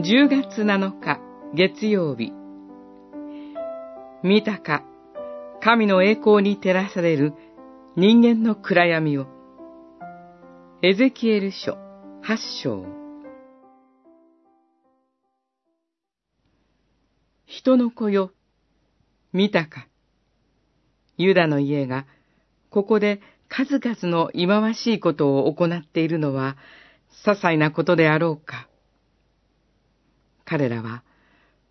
10月7日月曜日。見たか神の栄光に照らされる人間の暗闇を。エゼキエル書8章。人の子よ見たか。ユダの家がここで数々の忌まわしいことを行っているのは些細なことであろうか。彼らは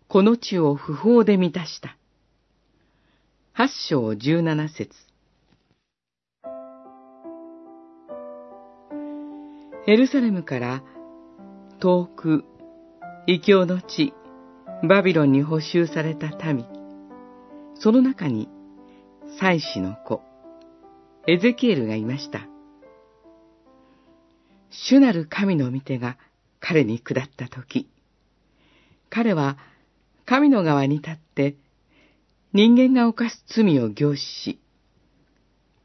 この地を不法で満たした。八章十七節エルサレムから遠く異教の地バビロンに補修された民。その中に祭司の子エゼキエルがいました。主なる神の御手が彼に下ったとき、彼は神の側に立って人間が犯す罪を凝視し、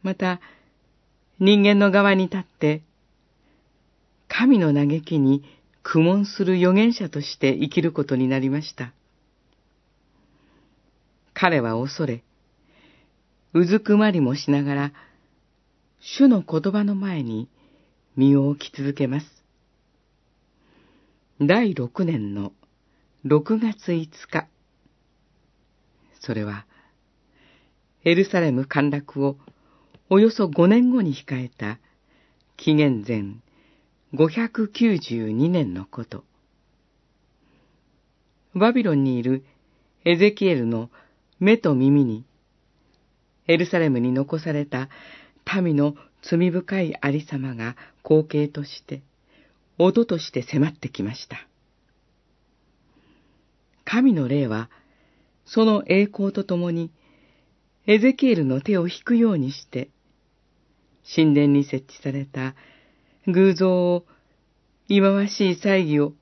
また人間の側に立って神の嘆きに苦悶する預言者として生きることになりました。彼は恐れ、うずくまりもしながら主の言葉の前に身を置き続けます。第六年の六月五日。それは、エルサレム陥落をおよそ五年後に控えた紀元前592年のこと。バビロンにいるエゼキエルの目と耳に、エルサレムに残された民の罪深いありさまが光景として、音として迫ってきました。神の霊は、その栄光とともに、エゼキエルの手を引くようにして、神殿に設置された偶像を、忌まわしい祭儀を、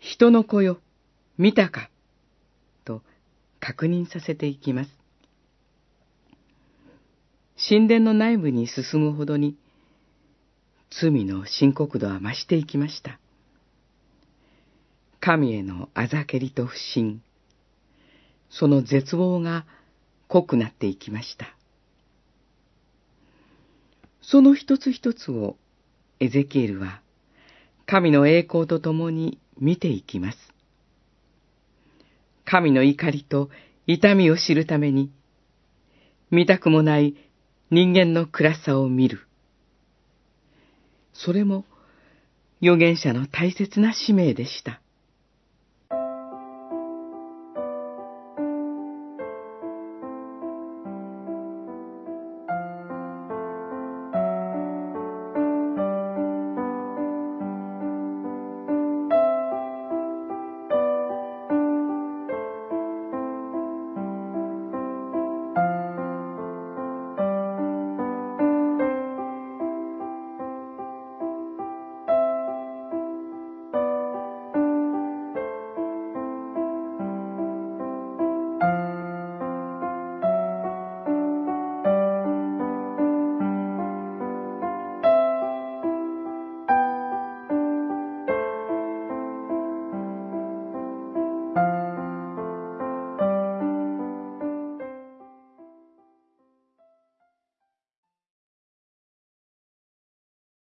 人の子よ、見たか、と確認させていきます。神殿の内部に進むほどに、罪の深刻度は増していきました。神へのあざけりと不信、その絶望が濃くなっていきました。その一つ一つをエゼキエルは神の栄光とともに見ていきます。神の怒りと痛みを知るために、見たくもない人間の暗さを見る。それも預言者の大切な使命でした。